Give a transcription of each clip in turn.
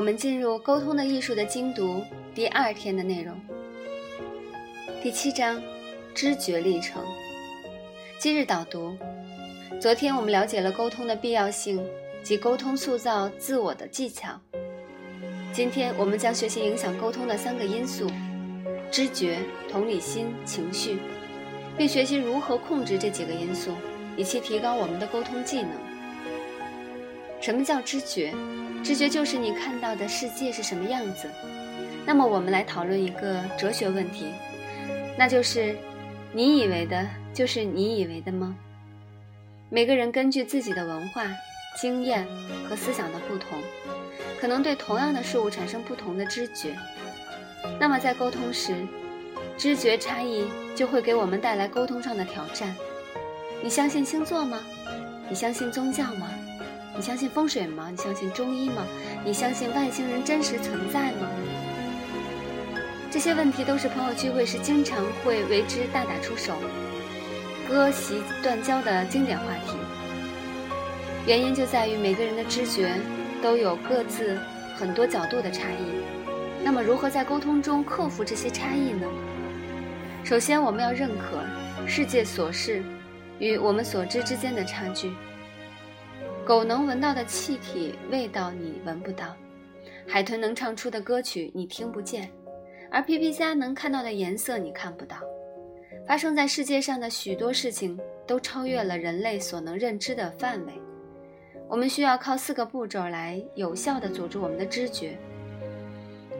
我们进入沟通的艺术的精读第二天的内容，第七章，知觉历程。今日导读：昨天我们了解了沟通的必要性及沟通塑造自我的技巧。今天我们将学习影响沟通的三个因素：知觉、同理心、情绪，并学习如何控制这几个因素，以期提高我们的沟通技能。什么叫知觉？知觉就是你看到的世界是什么样子。那么，我们来讨论一个哲学问题，那就是：你以为的，就是你以为的吗？每个人根据自己的文化、经验和思想的不同，可能对同样的事物产生不同的知觉。那么，在沟通时，知觉差异就会给我们带来沟通上的挑战。你相信星座吗？你相信宗教吗？你相信风水吗？你相信中医吗？你相信外星人真实存在吗？这些问题都是朋友聚会时经常会为之大打出手、割席断交的经典话题。原因就在于每个人的知觉都有各自很多角度的差异。那么，如何在沟通中克服这些差异呢？首先，我们要认可世界所示与我们所知之间的差距。狗能闻到的气体味道你闻不到，海豚能唱出的歌曲你听不见，而皮皮虾能看到的颜色你看不到。发生在世界上的许多事情都超越了人类所能认知的范围。我们需要靠四个步骤来有效地组织我们的知觉：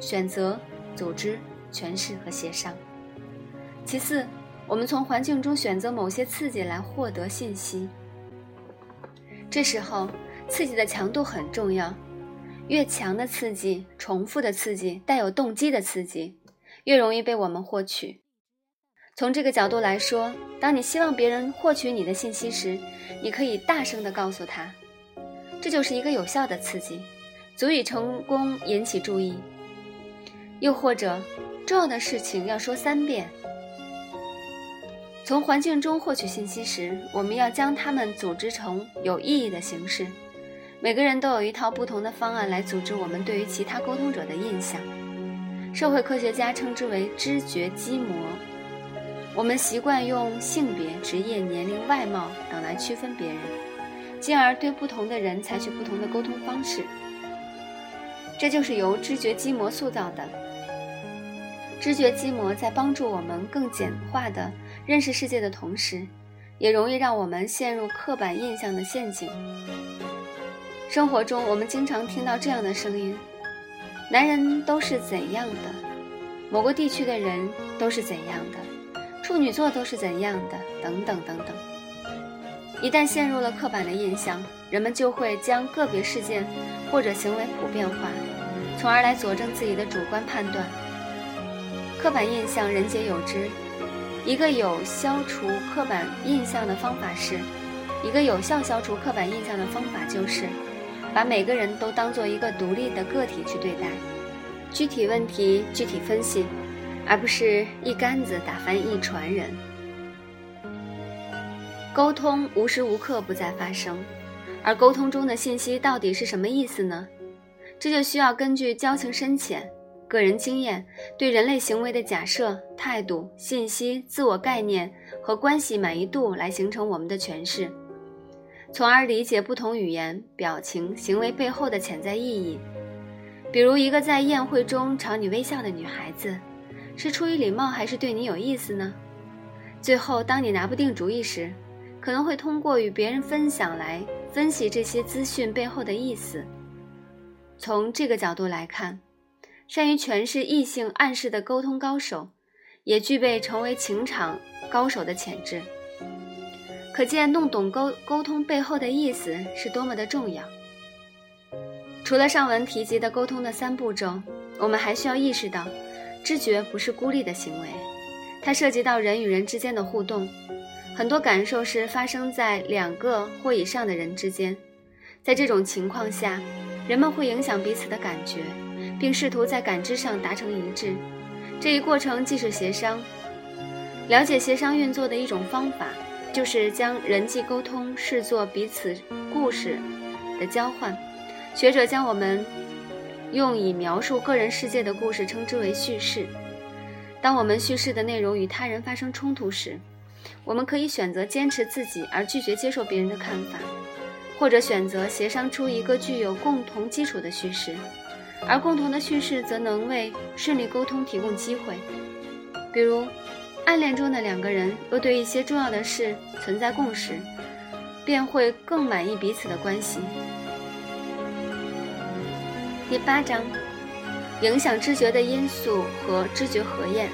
选择、组织、诠释和协商。其次，我们从环境中选择某些刺激来获得信息。这时候，刺激的强度很重要。越强的刺激、重复的刺激、带有动机的刺激，越容易被我们获取。从这个角度来说，当你希望别人获取你的信息时，你可以大声地告诉他，这就是一个有效的刺激，足以成功引起注意。又或者，重要的事情要说三遍。从环境中获取信息时，我们要将它们组织成有意义的形式。每个人都有一套不同的方案来组织我们对于其他沟通者的印象。社会科学家称之为知觉基模。我们习惯用性别、职业、年龄、外貌等来区分别人，进而对不同的人采取不同的沟通方式。这就是由知觉基模塑造的。知觉基模在帮助我们更简化的。认识世界的同时，也容易让我们陷入刻板印象的陷阱。生活中，我们经常听到这样的声音：“男人都是怎样的？某个地区的人都是怎样的？处女座都是怎样的？等等等等。”一旦陷入了刻板的印象，人们就会将个别事件或者行为普遍化，从而来佐证自己的主观判断。刻板印象，人皆有之。一个有消除刻板印象的方法是，一个有效消除刻板印象的方法就是，把每个人都当做一个独立的个体去对待，具体问题具体分析，而不是一竿子打翻一船人。沟通无时无刻不在发生，而沟通中的信息到底是什么意思呢？这就需要根据交情深浅。个人经验对人类行为的假设、态度、信息、自我概念和关系满意度来形成我们的诠释，从而理解不同语言、表情、行为背后的潜在意义。比如，一个在宴会中朝你微笑的女孩子，是出于礼貌还是对你有意思呢？最后，当你拿不定主意时，可能会通过与别人分享来分析这些资讯背后的意思。从这个角度来看。善于诠释异性暗示的沟通高手，也具备成为情场高手的潜质。可见，弄懂沟沟通背后的意思是多么的重要。除了上文提及的沟通的三步骤，我们还需要意识到，知觉不是孤立的行为，它涉及到人与人之间的互动。很多感受是发生在两个或以上的人之间，在这种情况下，人们会影响彼此的感觉。并试图在感知上达成一致，这一过程既是协商。了解协商运作的一种方法，就是将人际沟通视作彼此故事的交换。学者将我们用以描述个人世界的故事称之为叙事。当我们叙事的内容与他人发生冲突时，我们可以选择坚持自己而拒绝接受别人的看法，或者选择协商出一个具有共同基础的叙事，而共同的叙事则能为顺利沟通提供机会。比如，暗恋中的两个人若对一些重要的事存在共识，便会更满意彼此的关系。第八章，影响知觉的因素和知觉核验。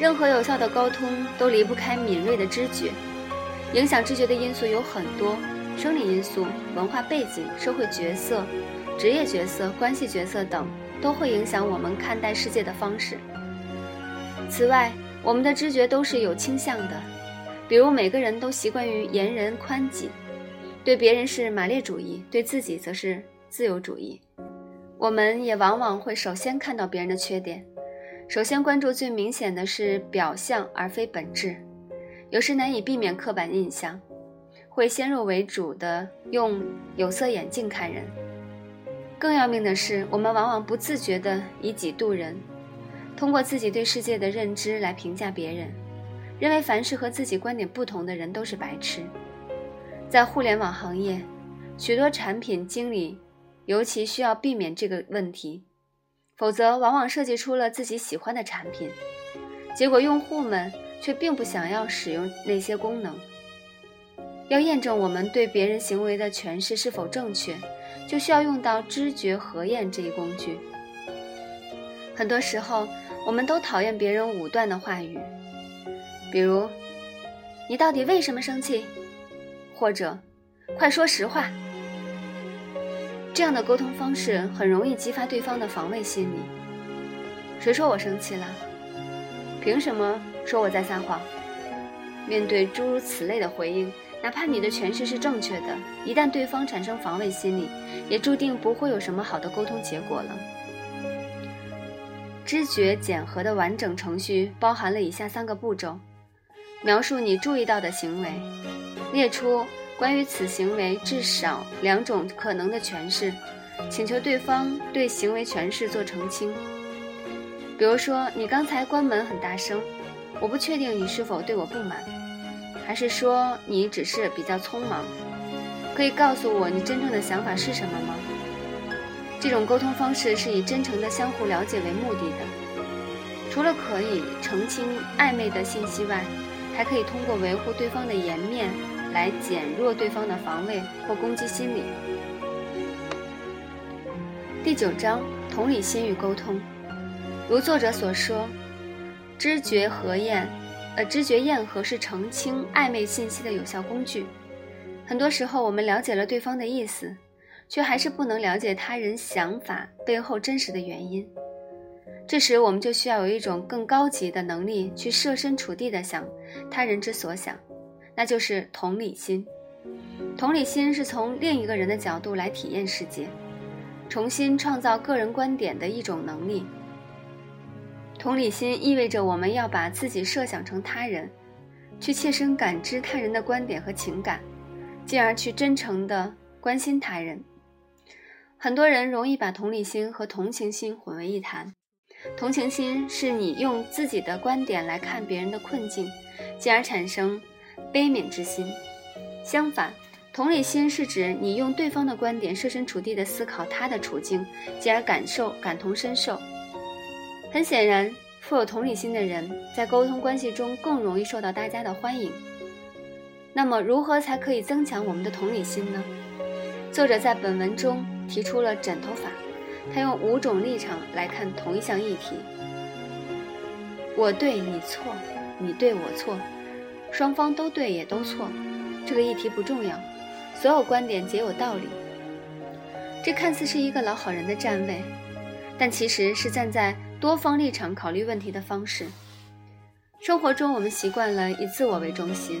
任何有效的沟通都离不开敏锐的知觉。影响知觉的因素有很多，生理因素、文化背景、社会角色、职业角色、关系角色等都会影响我们看待世界的方式。此外，我们的知觉都是有倾向的，比如每个人都习惯于严人宽己，对别人是马列主义，对自己则是自由主义。我们也往往会首先看到别人的缺点，首先关注最明显的是表象而非本质，有时难以避免刻板印象，会先入为主的用有色眼镜看人。更要命的是，我们往往不自觉地以己度人，通过自己对世界的认知来评价别人，认为凡是和自己观点不同的人都是白痴。在互联网行业，许多产品经理。尤其需要避免这个问题，否则往往设计出了自己喜欢的产品，结果用户们却并不想要使用那些功能。要验证我们对别人行为的诠释是否正确，就需要用到知觉核验这一工具。很多时候，我们都讨厌别人武断的话语，比如“你到底为什么生气”或者“快说实话”。这样的沟通方式很容易激发对方的防卫心理。谁说我生气了？凭什么说我在撒谎？面对诸如此类的回应，哪怕你的诠释是正确的，一旦对方产生防卫心理，也注定不会有什么好的沟通结果了。知觉检核的完整程序包含了以下三个步骤：描述你注意到的行为，列出。关于此行为至少两种可能的诠释，请求对方对行为诠释做澄清。比如说，你刚才关门很大声，我不确定你是否对我不满，还是说你只是比较匆忙？可以告诉我你真正的想法是什么吗？这种沟通方式是以真诚的相互了解为目的的。除了可以澄清暧昧的信息外，还可以通过维护对方的颜面。来减弱对方的防卫或攻击心理。第九章：同理心与沟通。如作者所说，知觉核验，呃，知觉验核是澄清暧昧信息的有效工具。很多时候，我们了解了对方的意思，却还是不能了解他人想法背后真实的原因。这时，我们就需要有一种更高级的能力，去设身处地的想他人之所想。那就是同理心。同理心是从另一个人的角度来体验世界，重新创造个人观点的一种能力。同理心意味着我们要把自己设想成他人，去切身感知他人的观点和情感，进而去真诚地关心他人。很多人容易把同理心和同情心混为一谈。同情心是你用自己的观点来看别人的困境，进而产生。悲悯之心，相反，同理心是指你用对方的观点设身处地的思考他的处境，进而感受、感同身受。很显然，富有同理心的人在沟通关系中更容易受到大家的欢迎。那么，如何才可以增强我们的同理心呢？作者在本文中提出了枕头法，他用五种立场来看同一项议题：我对你错，你对我错。双方都对也都错，这个议题不重要，所有观点皆有道理。这看似是一个老好人的站位，但其实是站在多方立场考虑问题的方式。生活中，我们习惯了以自我为中心，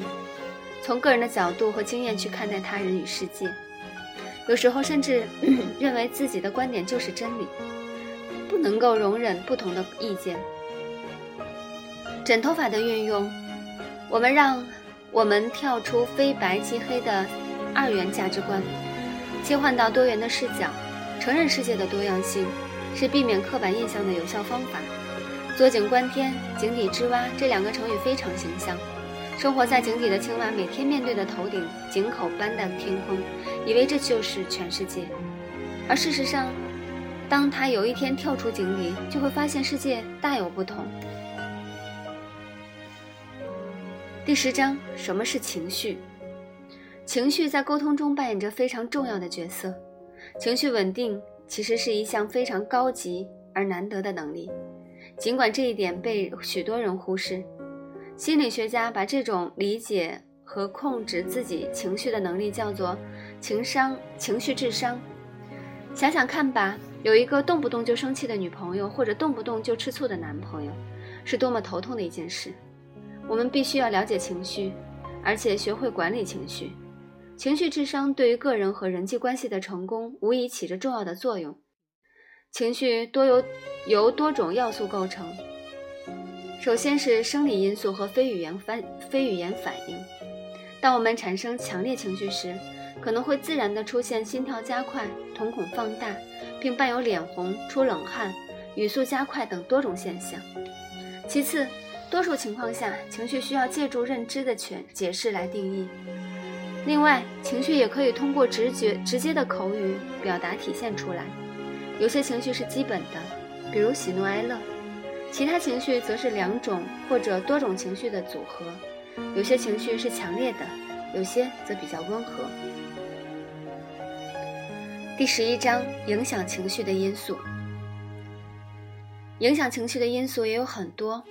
从个人的角度和经验去看待他人与世界，有时候甚至 认为自己的观点就是真理，不能够容忍不同的意见。枕头法的运用。我们让我们跳出非白即黑的二元价值观，切换到多元的视角，承认世界的多样性，是避免刻板印象的有效方法。坐井观天，井底之蛙这两个成语非常形象。生活在井底的青蛙，每天面对的头顶井口般的天空，以为这就是全世界。而事实上，当他有一天跳出井底，就会发现世界大有不同。第十章，什么是情绪？情绪在沟通中扮演着非常重要的角色。情绪稳定其实是一项非常高级而难得的能力，尽管这一点被许多人忽视。心理学家把这种理解和控制自己情绪的能力叫做情商、情绪智商。想想看吧，有一个动不动就生气的女朋友，或者动不动就吃醋的男朋友，是多么头痛的一件事。我们必须要了解情绪，而且学会管理情绪。情绪智商对于个人和人际关系的成功无疑起着重要的作用。情绪多由由多种要素构成，首先是生理因素和非语言反非语言反应。当我们产生强烈情绪时，可能会自然地出现心跳加快、瞳孔放大，并伴有脸红、出冷汗、语速加快等多种现象。其次，多数情况下，情绪需要借助认知的全解释来定义。另外，情绪也可以通过直觉、直接的口语表达体现出来。有些情绪是基本的，比如喜怒哀乐；其他情绪则是两种或者多种情绪的组合。有些情绪是强烈的，有些则比较温和。第十一章：影响情绪的因素。影响情绪的因素也有很多，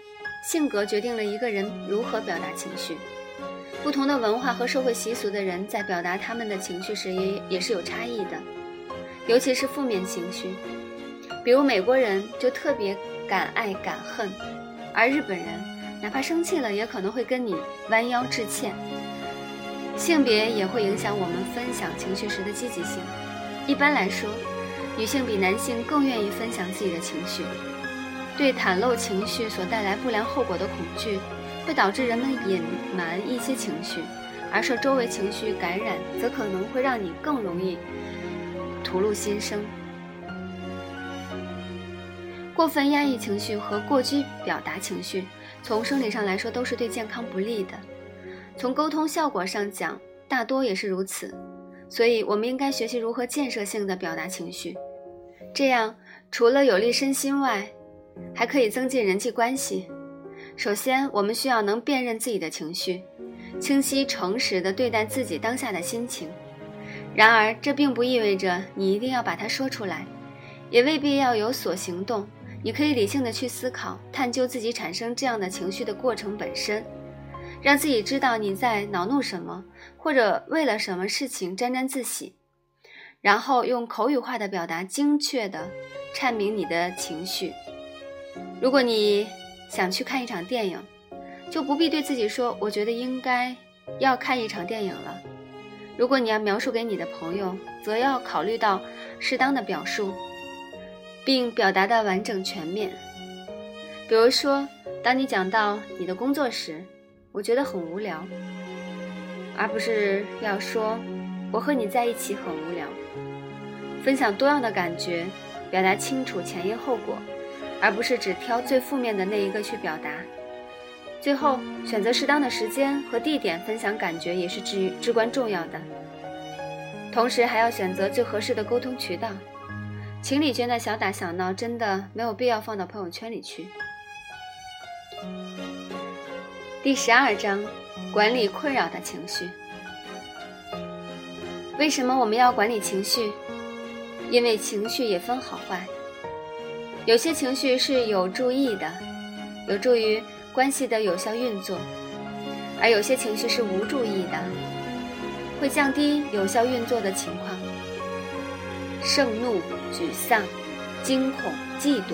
性格决定了一个人如何表达情绪。不同的文化和社会习俗的人在表达他们的情绪时也也是有差异的，尤其是负面情绪。比如美国人就特别敢爱敢恨，而日本人哪怕生气了也可能会跟你弯腰致歉。性别也会影响我们分享情绪时的积极性。一般来说，女性比男性更愿意分享自己的情绪。对袒露情绪所带来不良后果的恐惧。会导致人们隐瞒一些情绪，而受周围情绪感染，则可能会让你更容易吐露心声。过分压抑情绪和过激表达情绪，从生理上来说都是对健康不利的。从沟通效果上讲，大多也是如此。所以，我们应该学习如何建设性的表达情绪，这样除了有利身心外，还可以增进人际关系。首先，我们需要能辨认自己的情绪，清晰诚实地对待自己当下的心情。然而，这并不意味着你一定要把它说出来，也未必要有所行动。你可以理性地去思考、探究自己产生这样的情绪的过程本身，让自己知道你在恼怒什么，或者为了什么事情沾沾自喜，然后用口语化的表达，精确地阐明你的情绪。如果你。想去看一场电影，就不必对自己说“我觉得应该要看一场电影了”。如果你要描述给你的朋友，则要考虑到适当的表述，并表达的完整全面。比如说，当你讲到你的工作时，我觉得很无聊，而不是要说“我和你在一起很无聊”。分享多样的感觉，表达清楚前因后果。而不是只挑最负面的那一个去表达。最后，选择适当的时间和地点分享感觉也是至至关重要的。同时，还要选择最合适的沟通渠道。情侣间的小打小闹真的没有必要放到朋友圈里去。第十二章：管理困扰的情绪。为什么我们要管理情绪？因为情绪也分好坏。有些情绪是有助益的，有助于关系的有效运作；而有些情绪是无助益的，会降低有效运作的情况。盛怒、沮丧、惊恐、嫉妒，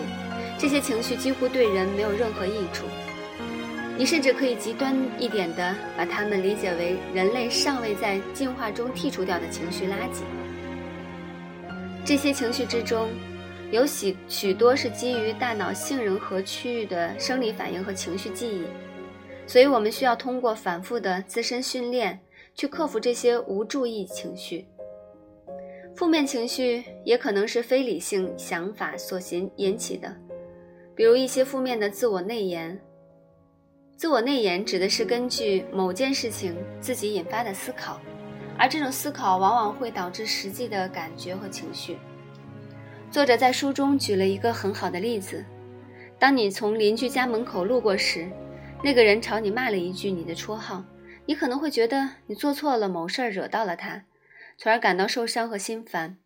这些情绪几乎对人没有任何益处。你甚至可以极端一点的把它们理解为人类尚未在进化中剔除掉的情绪垃圾。这些情绪之中。有许许多是基于大脑杏仁核区域的生理反应和情绪记忆，所以我们需要通过反复的自身训练去克服这些无助意情绪。负面情绪也可能是非理性想法所引引起的，比如一些负面的自我内延。自我内延指的是根据某件事情自己引发的思考，而这种思考往往会导致实际的感觉和情绪。作者在书中举了一个很好的例子：当你从邻居家门口路过时，那个人朝你骂了一句你的绰号，你可能会觉得你做错了某事儿，惹到了他。从而感到受伤和心烦。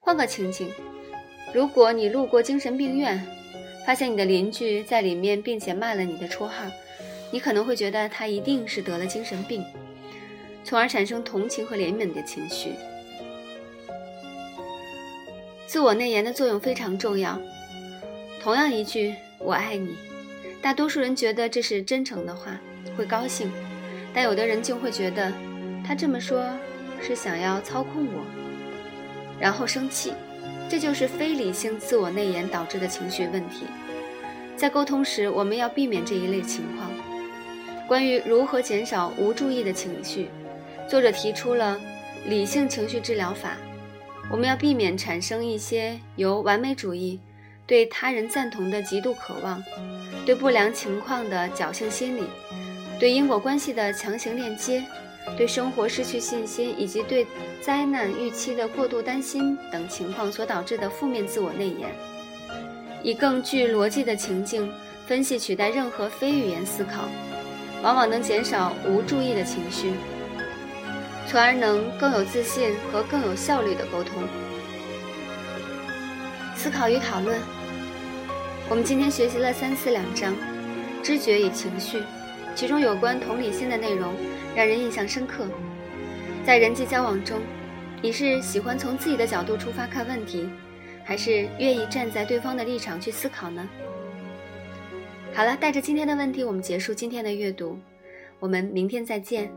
换个情景，如果你路过精神病院，发现你的邻居在里面，并且骂了你的绰号，你可能会觉得他一定是得了精神病，从而产生同情和怜悯的情绪。自我内延的作用非常重要。同样一句“我爱你”，大多数人觉得这是真诚的话，会高兴；但有的人就会觉得他这么说。是想要操控我，然后生气，这就是非理性自我内延导致的情绪问题。在沟通时，我们要避免这一类情况。关于如何减少无注意的情绪，作者提出了理性情绪治疗法。我们要避免产生一些由完美主义、对他人赞同的极度渴望、对不良情况的侥幸心理、对因果关系的强行链接。对生活失去信心，以及对灾难预期的过度担心等情况所导致的负面自我内延，以更具逻辑的情境分析取代任何非语言思考，往往能减少无注意的情绪，从而能更有自信和更有效率的沟通。思考与讨论，我们今天学习了三次两章，知觉与情绪，其中有关同理心的内容。让人印象深刻。在人际交往中，你是喜欢从自己的角度出发看问题，还是愿意站在对方的立场去思考呢？好了，带着今天的问题，我们结束今天的阅读。我们明天再见。